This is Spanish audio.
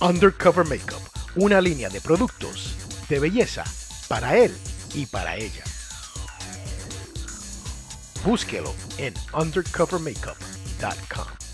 Undercover Makeup, una línea de productos de belleza para él y para ella. Búsquelo en undercovermakeup.com.